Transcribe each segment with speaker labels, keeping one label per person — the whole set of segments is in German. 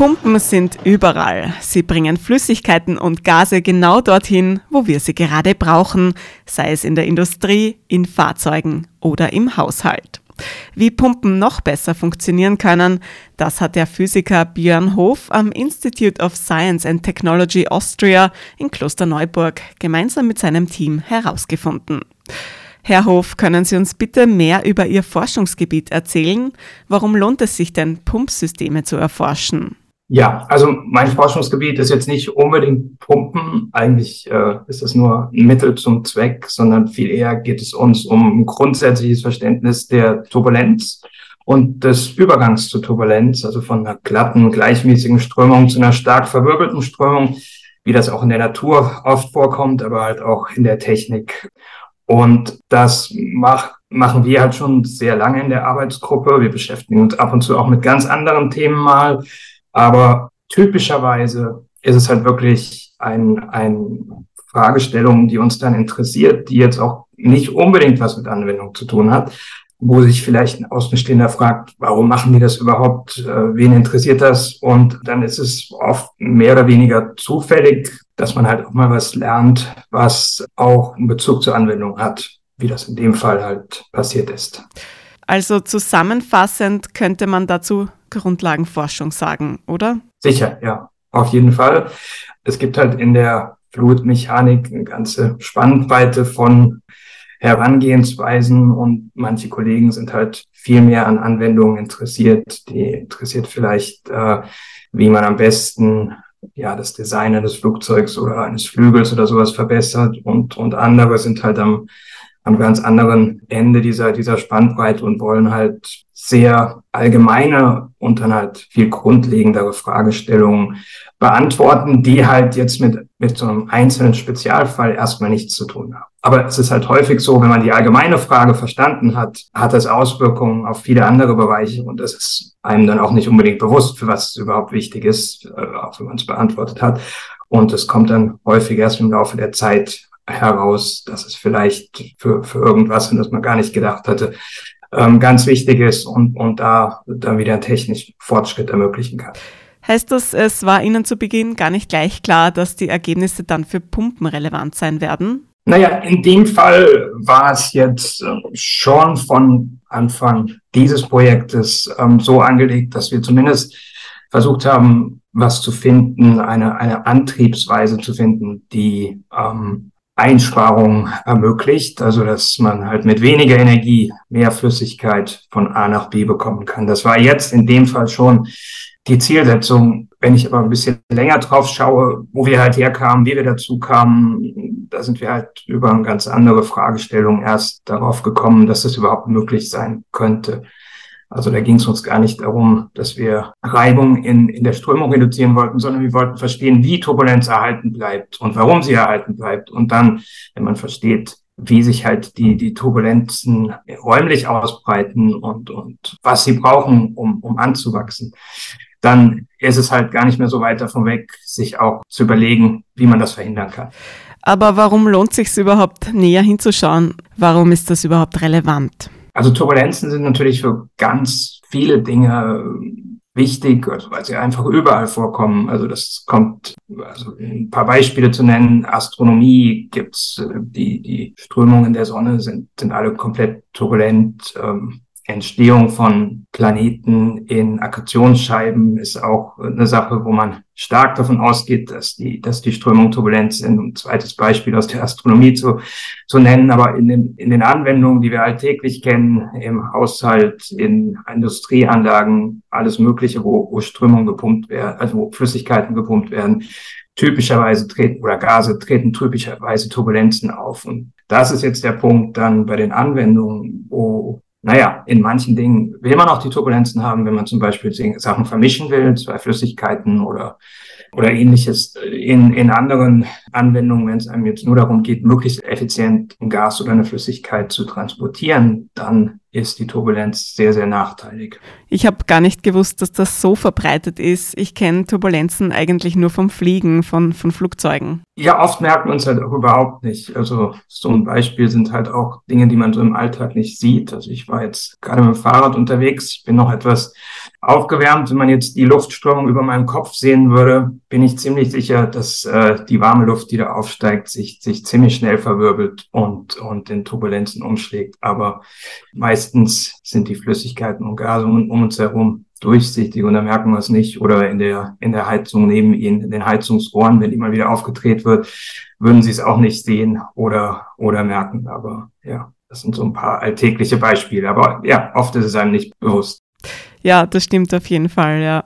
Speaker 1: Pumpen sind überall. Sie bringen Flüssigkeiten und Gase genau dorthin, wo wir sie gerade brauchen, sei es in der Industrie, in Fahrzeugen oder im Haushalt. Wie Pumpen noch besser funktionieren können, das hat der Physiker Björn Hof am Institute of Science and Technology Austria in Klosterneuburg gemeinsam mit seinem Team herausgefunden. Herr Hof, können Sie uns bitte mehr über Ihr Forschungsgebiet erzählen? Warum lohnt es sich denn, Pumpsysteme zu erforschen?
Speaker 2: Ja, also mein Forschungsgebiet ist jetzt nicht unbedingt Pumpen. Eigentlich äh, ist es nur ein Mittel zum Zweck, sondern viel eher geht es uns um ein grundsätzliches Verständnis der Turbulenz und des Übergangs zur Turbulenz, also von einer glatten, gleichmäßigen Strömung zu einer stark verwirbelten Strömung, wie das auch in der Natur oft vorkommt, aber halt auch in der Technik. Und das macht, machen wir halt schon sehr lange in der Arbeitsgruppe. Wir beschäftigen uns ab und zu auch mit ganz anderen Themen mal. Aber typischerweise ist es halt wirklich ein, ein Fragestellung, die uns dann interessiert, die jetzt auch nicht unbedingt was mit Anwendung zu tun hat, wo sich vielleicht ein Außenstehender fragt, warum machen die das überhaupt, äh, wen interessiert das? Und dann ist es oft mehr oder weniger zufällig, dass man halt auch mal was lernt, was auch einen Bezug zur Anwendung hat, wie das in dem Fall halt passiert ist.
Speaker 1: Also zusammenfassend könnte man dazu Grundlagenforschung sagen, oder?
Speaker 2: Sicher, ja, auf jeden Fall. Es gibt halt in der Fluidmechanik eine ganze Spannbreite von Herangehensweisen und manche Kollegen sind halt viel mehr an Anwendungen interessiert. Die interessiert vielleicht, äh, wie man am besten ja, das Design eines Flugzeugs oder eines Flügels oder sowas verbessert und, und andere sind halt am, am ganz anderen Ende dieser, dieser Spannbreite und wollen halt sehr allgemeine und dann halt viel grundlegendere Fragestellungen beantworten, die halt jetzt mit, mit so einem einzelnen Spezialfall erstmal nichts zu tun haben. Aber es ist halt häufig so, wenn man die allgemeine Frage verstanden hat, hat das Auswirkungen auf viele andere Bereiche und es ist einem dann auch nicht unbedingt bewusst, für was es überhaupt wichtig ist, äh, auch wenn man es beantwortet hat. Und es kommt dann häufig erst im Laufe der Zeit heraus, dass es vielleicht für, für irgendwas, und das man gar nicht gedacht hatte, ähm, ganz wichtig ist und, und da dann wieder einen technischen Fortschritt ermöglichen kann.
Speaker 1: Heißt das, es war Ihnen zu Beginn gar nicht gleich klar, dass die Ergebnisse dann für Pumpen relevant sein werden?
Speaker 2: Naja, in dem Fall war es jetzt äh, schon von Anfang dieses Projektes ähm, so angelegt, dass wir zumindest versucht haben, was zu finden, eine, eine Antriebsweise zu finden, die ähm, Einsparungen ermöglicht, also dass man halt mit weniger Energie mehr Flüssigkeit von A nach B bekommen kann. Das war jetzt in dem Fall schon die Zielsetzung. Wenn ich aber ein bisschen länger drauf schaue, wo wir halt herkamen, wie wir dazu kamen, da sind wir halt über eine ganz andere Fragestellung erst darauf gekommen, dass das überhaupt möglich sein könnte. Also da ging es uns gar nicht darum, dass wir Reibung in, in der Strömung reduzieren wollten, sondern wir wollten verstehen, wie Turbulenz erhalten bleibt und warum sie erhalten bleibt. Und dann, wenn man versteht, wie sich halt die, die Turbulenzen räumlich ausbreiten und, und was sie brauchen, um, um anzuwachsen, dann ist es halt gar nicht mehr so weit davon weg, sich auch zu überlegen, wie man das verhindern kann.
Speaker 1: Aber warum lohnt sich überhaupt näher hinzuschauen? Warum ist das überhaupt relevant?
Speaker 2: Also Turbulenzen sind natürlich für ganz viele Dinge wichtig, also weil sie einfach überall vorkommen. Also das kommt, also ein paar Beispiele zu nennen, Astronomie gibt's, die, die Strömungen der Sonne sind, sind alle komplett turbulent. Ähm, Entstehung von Planeten in Akkretionsscheiben ist auch eine Sache, wo man stark davon ausgeht, dass die, dass die Strömungen turbulent sind. Ein zweites Beispiel aus der Astronomie zu, zu nennen, aber in den, in den Anwendungen, die wir alltäglich kennen, im Haushalt, in Industrieanlagen, alles Mögliche, wo, wo Strömungen gepumpt werden, also wo Flüssigkeiten gepumpt werden, typischerweise treten oder Gase treten typischerweise Turbulenzen auf. Und das ist jetzt der Punkt dann bei den Anwendungen, wo naja, in manchen Dingen will man auch die Turbulenzen haben, wenn man zum Beispiel Sachen vermischen will, zwei Flüssigkeiten oder, oder ähnliches. In, in anderen Anwendungen, wenn es einem jetzt nur darum geht, möglichst effizient ein Gas oder eine Flüssigkeit zu transportieren, dann ist die Turbulenz sehr, sehr nachteilig.
Speaker 1: Ich habe gar nicht gewusst, dass das so verbreitet ist. Ich kenne Turbulenzen eigentlich nur vom Fliegen, von, von Flugzeugen.
Speaker 2: Ja, oft merkt man es halt auch überhaupt nicht. Also so ein Beispiel sind halt auch Dinge, die man so im Alltag nicht sieht. Also ich war jetzt gerade mit dem Fahrrad unterwegs. Ich bin noch etwas aufgewärmt. Wenn man jetzt die Luftströmung über meinem Kopf sehen würde, bin ich ziemlich sicher, dass äh, die warme Luft, die da aufsteigt, sich, sich ziemlich schnell verwirbelt und, und in Turbulenzen umschlägt. Aber meistens sind die Flüssigkeiten und Gase um, um uns herum durchsichtig und da merken wir es nicht. Oder in der, in der Heizung neben ihnen, in den Heizungsrohren, wenn mal wieder aufgedreht wird, würden sie es auch nicht sehen oder, oder merken. Aber ja, das sind so ein paar alltägliche Beispiele. Aber ja, oft ist es einem nicht bewusst.
Speaker 1: Ja, das stimmt auf jeden Fall, ja.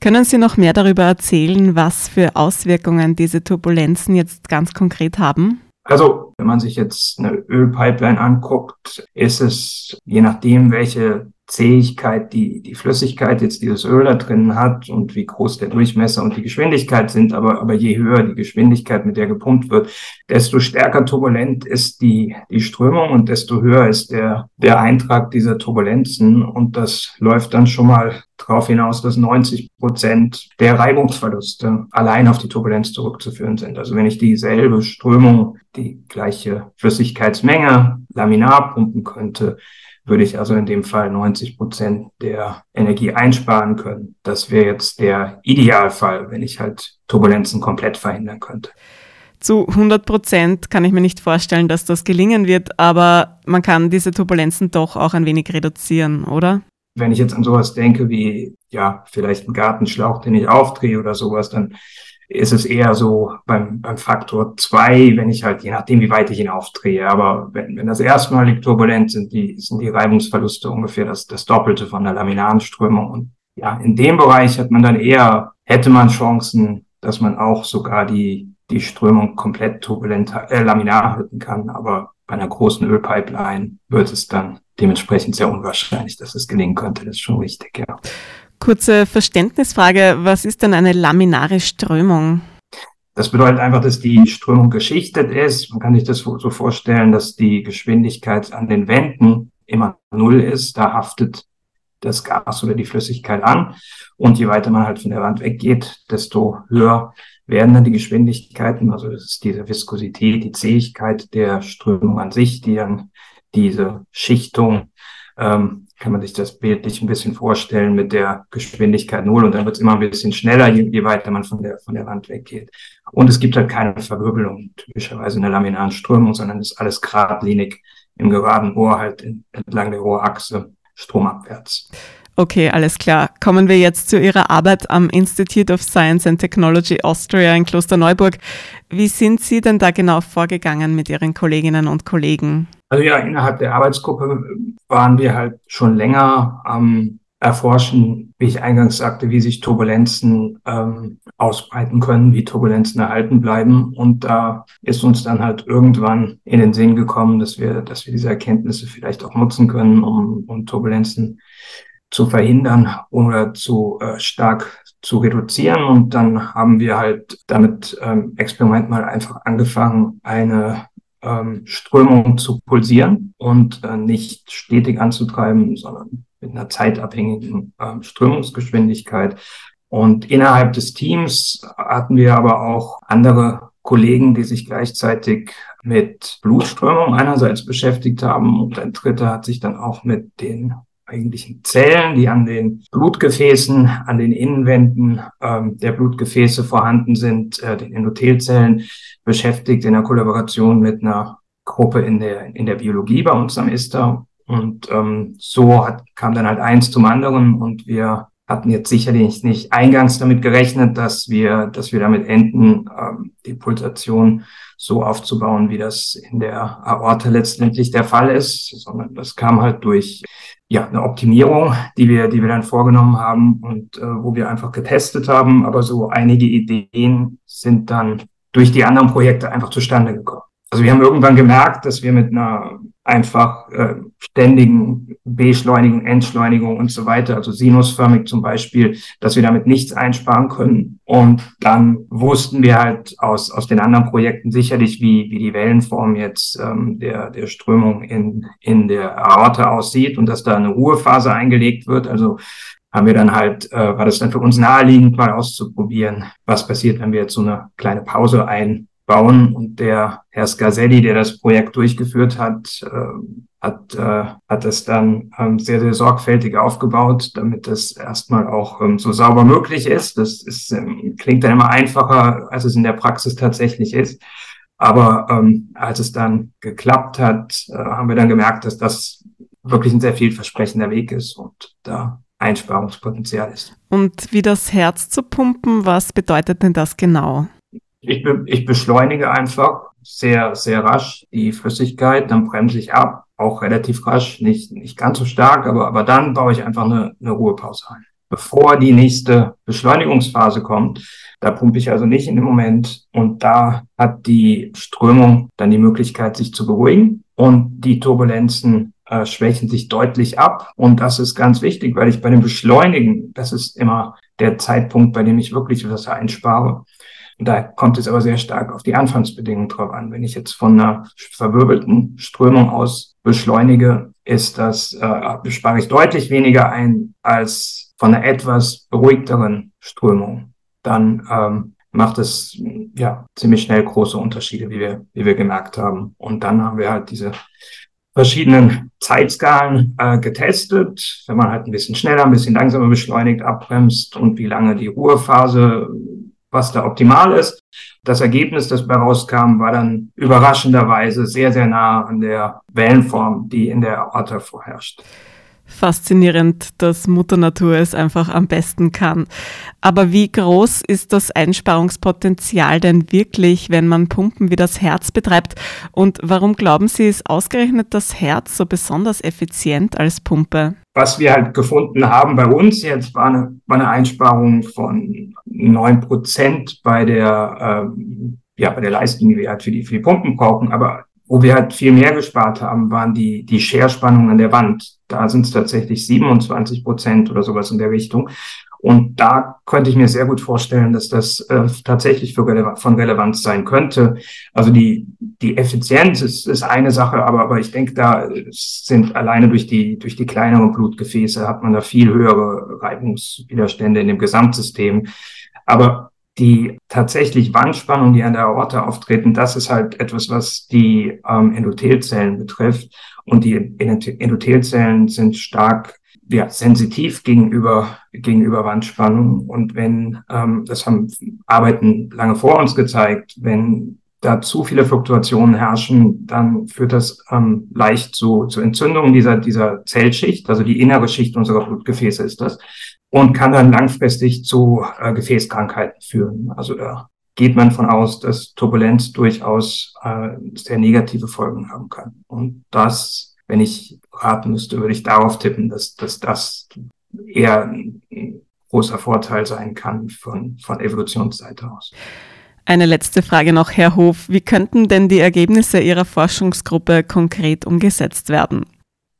Speaker 1: Können Sie noch mehr darüber erzählen, was für Auswirkungen diese Turbulenzen jetzt ganz konkret haben?
Speaker 2: Also, wenn man sich jetzt eine Ölpipeline anguckt, ist es, je nachdem, welche Zähigkeit die, die Flüssigkeit jetzt dieses Öl da drin hat und wie groß der Durchmesser und die Geschwindigkeit sind, aber, aber je höher die Geschwindigkeit, mit der gepumpt wird, desto stärker turbulent ist die, die Strömung und desto höher ist der, der Eintrag dieser Turbulenzen und das läuft dann schon mal darauf hinaus, dass 90 Prozent der Reibungsverluste allein auf die Turbulenz zurückzuführen sind. Also wenn ich dieselbe Strömung, die gleiche Flüssigkeitsmenge laminar pumpen könnte, würde ich also in dem Fall 90 Prozent der Energie einsparen können. Das wäre jetzt der Idealfall, wenn ich halt Turbulenzen komplett verhindern könnte.
Speaker 1: Zu 100 Prozent kann ich mir nicht vorstellen, dass das gelingen wird, aber man kann diese Turbulenzen doch auch ein wenig reduzieren, oder?
Speaker 2: Wenn ich jetzt an sowas denke wie, ja, vielleicht einen Gartenschlauch, den ich aufdrehe oder sowas, dann ist es eher so beim, beim Faktor zwei, wenn ich halt, je nachdem, wie weit ich ihn aufdrehe. Aber wenn, wenn das erstmalig turbulent sind, die, sind die Reibungsverluste ungefähr das, das Doppelte von der laminaren Strömung. Und ja, in dem Bereich hat man dann eher, hätte man Chancen, dass man auch sogar die, die Strömung komplett turbulent, äh, laminar halten kann. Aber bei einer großen Ölpipeline wird es dann dementsprechend sehr unwahrscheinlich, dass es gelingen könnte. Das ist schon richtig, ja.
Speaker 1: Kurze Verständnisfrage, was ist denn eine laminare Strömung?
Speaker 2: Das bedeutet einfach, dass die Strömung geschichtet ist. Man kann sich das so vorstellen, dass die Geschwindigkeit an den Wänden immer null ist. Da haftet das Gas oder die Flüssigkeit an. Und je weiter man halt von der Wand weggeht, desto höher werden dann die Geschwindigkeiten. Also das ist diese Viskosität, die Zähigkeit der Strömung an sich, die dann diese Schichtung ähm, kann man sich das bildlich ein bisschen vorstellen mit der Geschwindigkeit null und dann wird es immer ein bisschen schneller, je, je, weiter man von der, von der Wand weggeht. Und es gibt halt keine Verwirbelung, typischerweise in der laminaren Strömung, sondern ist alles geradlinig im geraden Rohr halt entlang der Rohrachse stromabwärts.
Speaker 1: Okay, alles klar. Kommen wir jetzt zu Ihrer Arbeit am Institute of Science and Technology Austria in Klosterneuburg. Wie sind Sie denn da genau vorgegangen mit Ihren Kolleginnen und Kollegen?
Speaker 2: Also ja, innerhalb der Arbeitsgruppe waren wir halt schon länger am erforschen, wie ich eingangs sagte, wie sich Turbulenzen ähm, ausbreiten können, wie Turbulenzen erhalten bleiben. Und da ist uns dann halt irgendwann in den Sinn gekommen, dass wir, dass wir diese Erkenntnisse vielleicht auch nutzen können, um, um Turbulenzen zu verhindern oder zu äh, stark zu reduzieren. Und dann haben wir halt damit ähm, Experiment mal einfach angefangen, eine ähm, Strömung zu pulsieren und äh, nicht stetig anzutreiben, sondern mit einer zeitabhängigen ähm, Strömungsgeschwindigkeit. Und innerhalb des Teams hatten wir aber auch andere Kollegen, die sich gleichzeitig mit Blutströmung einerseits beschäftigt haben und ein dritter hat sich dann auch mit den eigentlichen Zellen, die an den Blutgefäßen, an den Innenwänden ähm, der Blutgefäße vorhanden sind, äh, den Endothelzellen, beschäftigt in der Kollaboration mit einer Gruppe in der, in der Biologie bei uns am ISTA. Und ähm, so hat, kam dann halt eins zum anderen und wir hatten jetzt sicherlich nicht eingangs damit gerechnet, dass wir, dass wir damit enden, ähm, die Pulsation so aufzubauen, wie das in der Aorte letztendlich der Fall ist, sondern das kam halt durch ja, eine Optimierung, die wir, die wir dann vorgenommen haben und äh, wo wir einfach getestet haben. Aber so einige Ideen sind dann durch die anderen Projekte einfach zustande gekommen. Also wir haben irgendwann gemerkt, dass wir mit einer einfach äh, ständigen Beschleunigung, Entschleunigung und so weiter, also sinusförmig zum Beispiel, dass wir damit nichts einsparen können. Und dann wussten wir halt aus, aus den anderen Projekten sicherlich, wie, wie die Wellenform jetzt ähm, der, der Strömung in, in der Aorta aussieht und dass da eine Ruhephase eingelegt wird. Also haben wir dann halt, äh, war das dann für uns naheliegend, mal auszuprobieren, was passiert, wenn wir jetzt so eine kleine Pause ein bauen. Und der Herr Scaselli, der das Projekt durchgeführt hat, äh, hat, äh, hat es dann ähm, sehr, sehr sorgfältig aufgebaut, damit das erstmal auch ähm, so sauber möglich ist. Das ist, ähm, klingt dann immer einfacher, als es in der Praxis tatsächlich ist. Aber ähm, als es dann geklappt hat, äh, haben wir dann gemerkt, dass das wirklich ein sehr vielversprechender Weg ist und da Einsparungspotenzial ist.
Speaker 1: Und wie das Herz zu pumpen, was bedeutet denn das genau?
Speaker 2: Ich, be ich beschleunige einfach sehr, sehr rasch die Flüssigkeit, dann bremse ich ab, auch relativ rasch, nicht, nicht ganz so stark, aber, aber dann baue ich einfach eine, eine Ruhepause ein. Bevor die nächste Beschleunigungsphase kommt, da pumpe ich also nicht in dem Moment und da hat die Strömung dann die Möglichkeit, sich zu beruhigen und die Turbulenzen äh, schwächen sich deutlich ab. Und das ist ganz wichtig, weil ich bei dem Beschleunigen, das ist immer der Zeitpunkt, bei dem ich wirklich Wasser einspare. Da kommt es aber sehr stark auf die Anfangsbedingungen drauf an. Wenn ich jetzt von einer verwirbelten Strömung aus beschleunige, ist das, äh, spare ich deutlich weniger ein als von einer etwas beruhigteren Strömung. Dann ähm, macht es ja ziemlich schnell große Unterschiede, wie wir, wie wir gemerkt haben. Und dann haben wir halt diese verschiedenen Zeitskalen äh, getestet, wenn man halt ein bisschen schneller, ein bisschen langsamer beschleunigt, abbremst und wie lange die Ruhephase was da optimal ist. Das Ergebnis, das bei rauskam, war dann überraschenderweise sehr, sehr nah an der Wellenform, die in der Aorta vorherrscht
Speaker 1: faszinierend, dass Mutter Natur es einfach am besten kann. Aber wie groß ist das Einsparungspotenzial denn wirklich, wenn man Pumpen wie das Herz betreibt? Und warum glauben Sie, ist ausgerechnet das Herz so besonders effizient als Pumpe?
Speaker 2: Was wir halt gefunden haben bei uns jetzt war eine, war eine Einsparung von neun Prozent bei der, ähm, ja, bei der Leistung, die wir halt für die, für die Pumpen brauchen. Aber wo wir halt viel mehr gespart haben, waren die, die Scherspannungen an der Wand. Da sind es tatsächlich 27 Prozent oder sowas in der Richtung. Und da könnte ich mir sehr gut vorstellen, dass das äh, tatsächlich für Rele von Relevanz sein könnte. Also die, die Effizienz ist, ist eine Sache, aber, aber ich denke, da sind alleine durch die, durch die kleineren Blutgefäße hat man da viel höhere Reibungswiderstände in dem Gesamtsystem. Aber die tatsächlich Wandspannung, die an der Aorta auftreten, das ist halt etwas, was die ähm, Endothelzellen betrifft. Und die Endothelzellen sind stark ja, sensitiv gegenüber, gegenüber Wandspannung. Und wenn, ähm, das haben Arbeiten lange vor uns gezeigt, wenn da zu viele Fluktuationen herrschen, dann führt das ähm, leicht zu, zu Entzündungen dieser, dieser Zellschicht, also die innere Schicht unserer Blutgefäße ist das und kann dann langfristig zu äh, Gefäßkrankheiten führen. Also da geht man von aus, dass Turbulenz durchaus äh, sehr negative Folgen haben kann. Und das, wenn ich raten müsste, würde ich darauf tippen, dass, dass das eher ein großer Vorteil sein kann von, von Evolutionsseite aus.
Speaker 1: Eine letzte Frage noch, Herr Hof. Wie könnten denn die Ergebnisse Ihrer Forschungsgruppe konkret umgesetzt werden?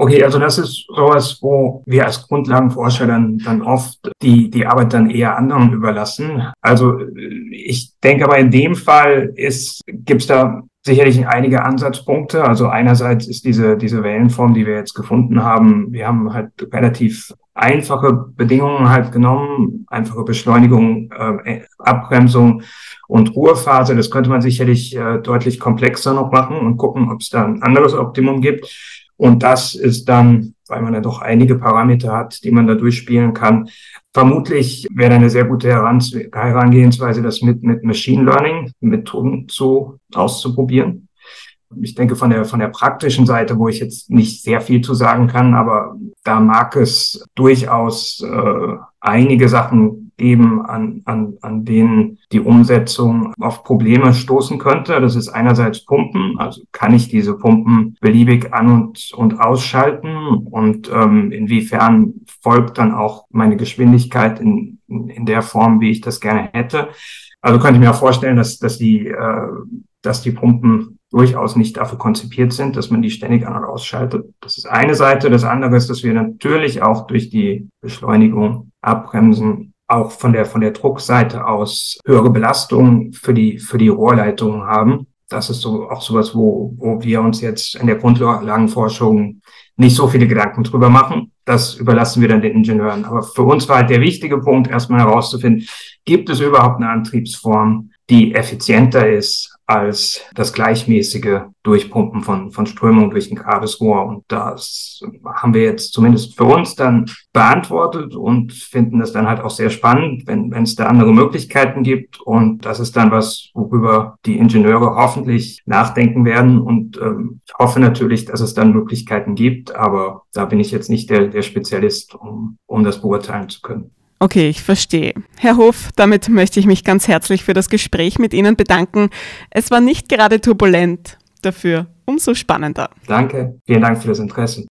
Speaker 2: Okay, also das ist sowas, wo wir als Grundlagenforscher dann, dann oft die, die Arbeit dann eher anderen überlassen. Also ich denke aber in dem Fall ist, gibt's da sicherlich einige Ansatzpunkte. Also einerseits ist diese, diese Wellenform, die wir jetzt gefunden haben, wir haben halt relativ einfache Bedingungen halt genommen, einfache Beschleunigung, äh, Abbremsung und Ruhephase. Das könnte man sicherlich äh, deutlich komplexer noch machen und gucken, ob es da ein anderes Optimum gibt. Und das ist dann, weil man ja doch einige Parameter hat, die man da durchspielen kann, vermutlich wäre eine sehr gute Herangehensweise, das mit, mit Machine Learning Methoden zu, auszuprobieren. Ich denke von der, von der praktischen Seite, wo ich jetzt nicht sehr viel zu sagen kann, aber da mag es durchaus äh, einige Sachen eben an, an, an denen die Umsetzung auf Probleme stoßen könnte. Das ist einerseits Pumpen, also kann ich diese Pumpen beliebig an- und, und ausschalten und ähm, inwiefern folgt dann auch meine Geschwindigkeit in, in, der Form, wie ich das gerne hätte. Also könnte ich mir auch vorstellen, dass, dass, die, äh, dass die Pumpen durchaus nicht dafür konzipiert sind, dass man die ständig an- und ausschaltet. Das ist eine Seite. Das andere ist, dass wir natürlich auch durch die Beschleunigung, Abbremsen auch von der, von der Druckseite aus höhere Belastungen für die, für die Rohrleitungen haben. Das ist so auch sowas, wo, wo wir uns jetzt in der Grundlagenforschung nicht so viele Gedanken drüber machen. Das überlassen wir dann den Ingenieuren. Aber für uns war halt der wichtige Punkt, erstmal herauszufinden, gibt es überhaupt eine Antriebsform, die effizienter ist als das gleichmäßige Durchpumpen von, von Strömung durch ein gerades Rohr. Und das haben wir jetzt zumindest für uns dann beantwortet und finden das dann halt auch sehr spannend, wenn, wenn es da andere Möglichkeiten gibt. Und das ist dann was, worüber die Ingenieure hoffentlich nachdenken werden. Und ähm, ich hoffe natürlich, dass es dann Möglichkeiten gibt, aber da bin ich jetzt nicht der, der Spezialist, um, um das beurteilen zu können.
Speaker 1: Okay, ich verstehe. Herr Hof, damit möchte ich mich ganz herzlich für das Gespräch mit Ihnen bedanken. Es war nicht gerade turbulent, dafür umso spannender.
Speaker 2: Danke, vielen Dank für das Interesse.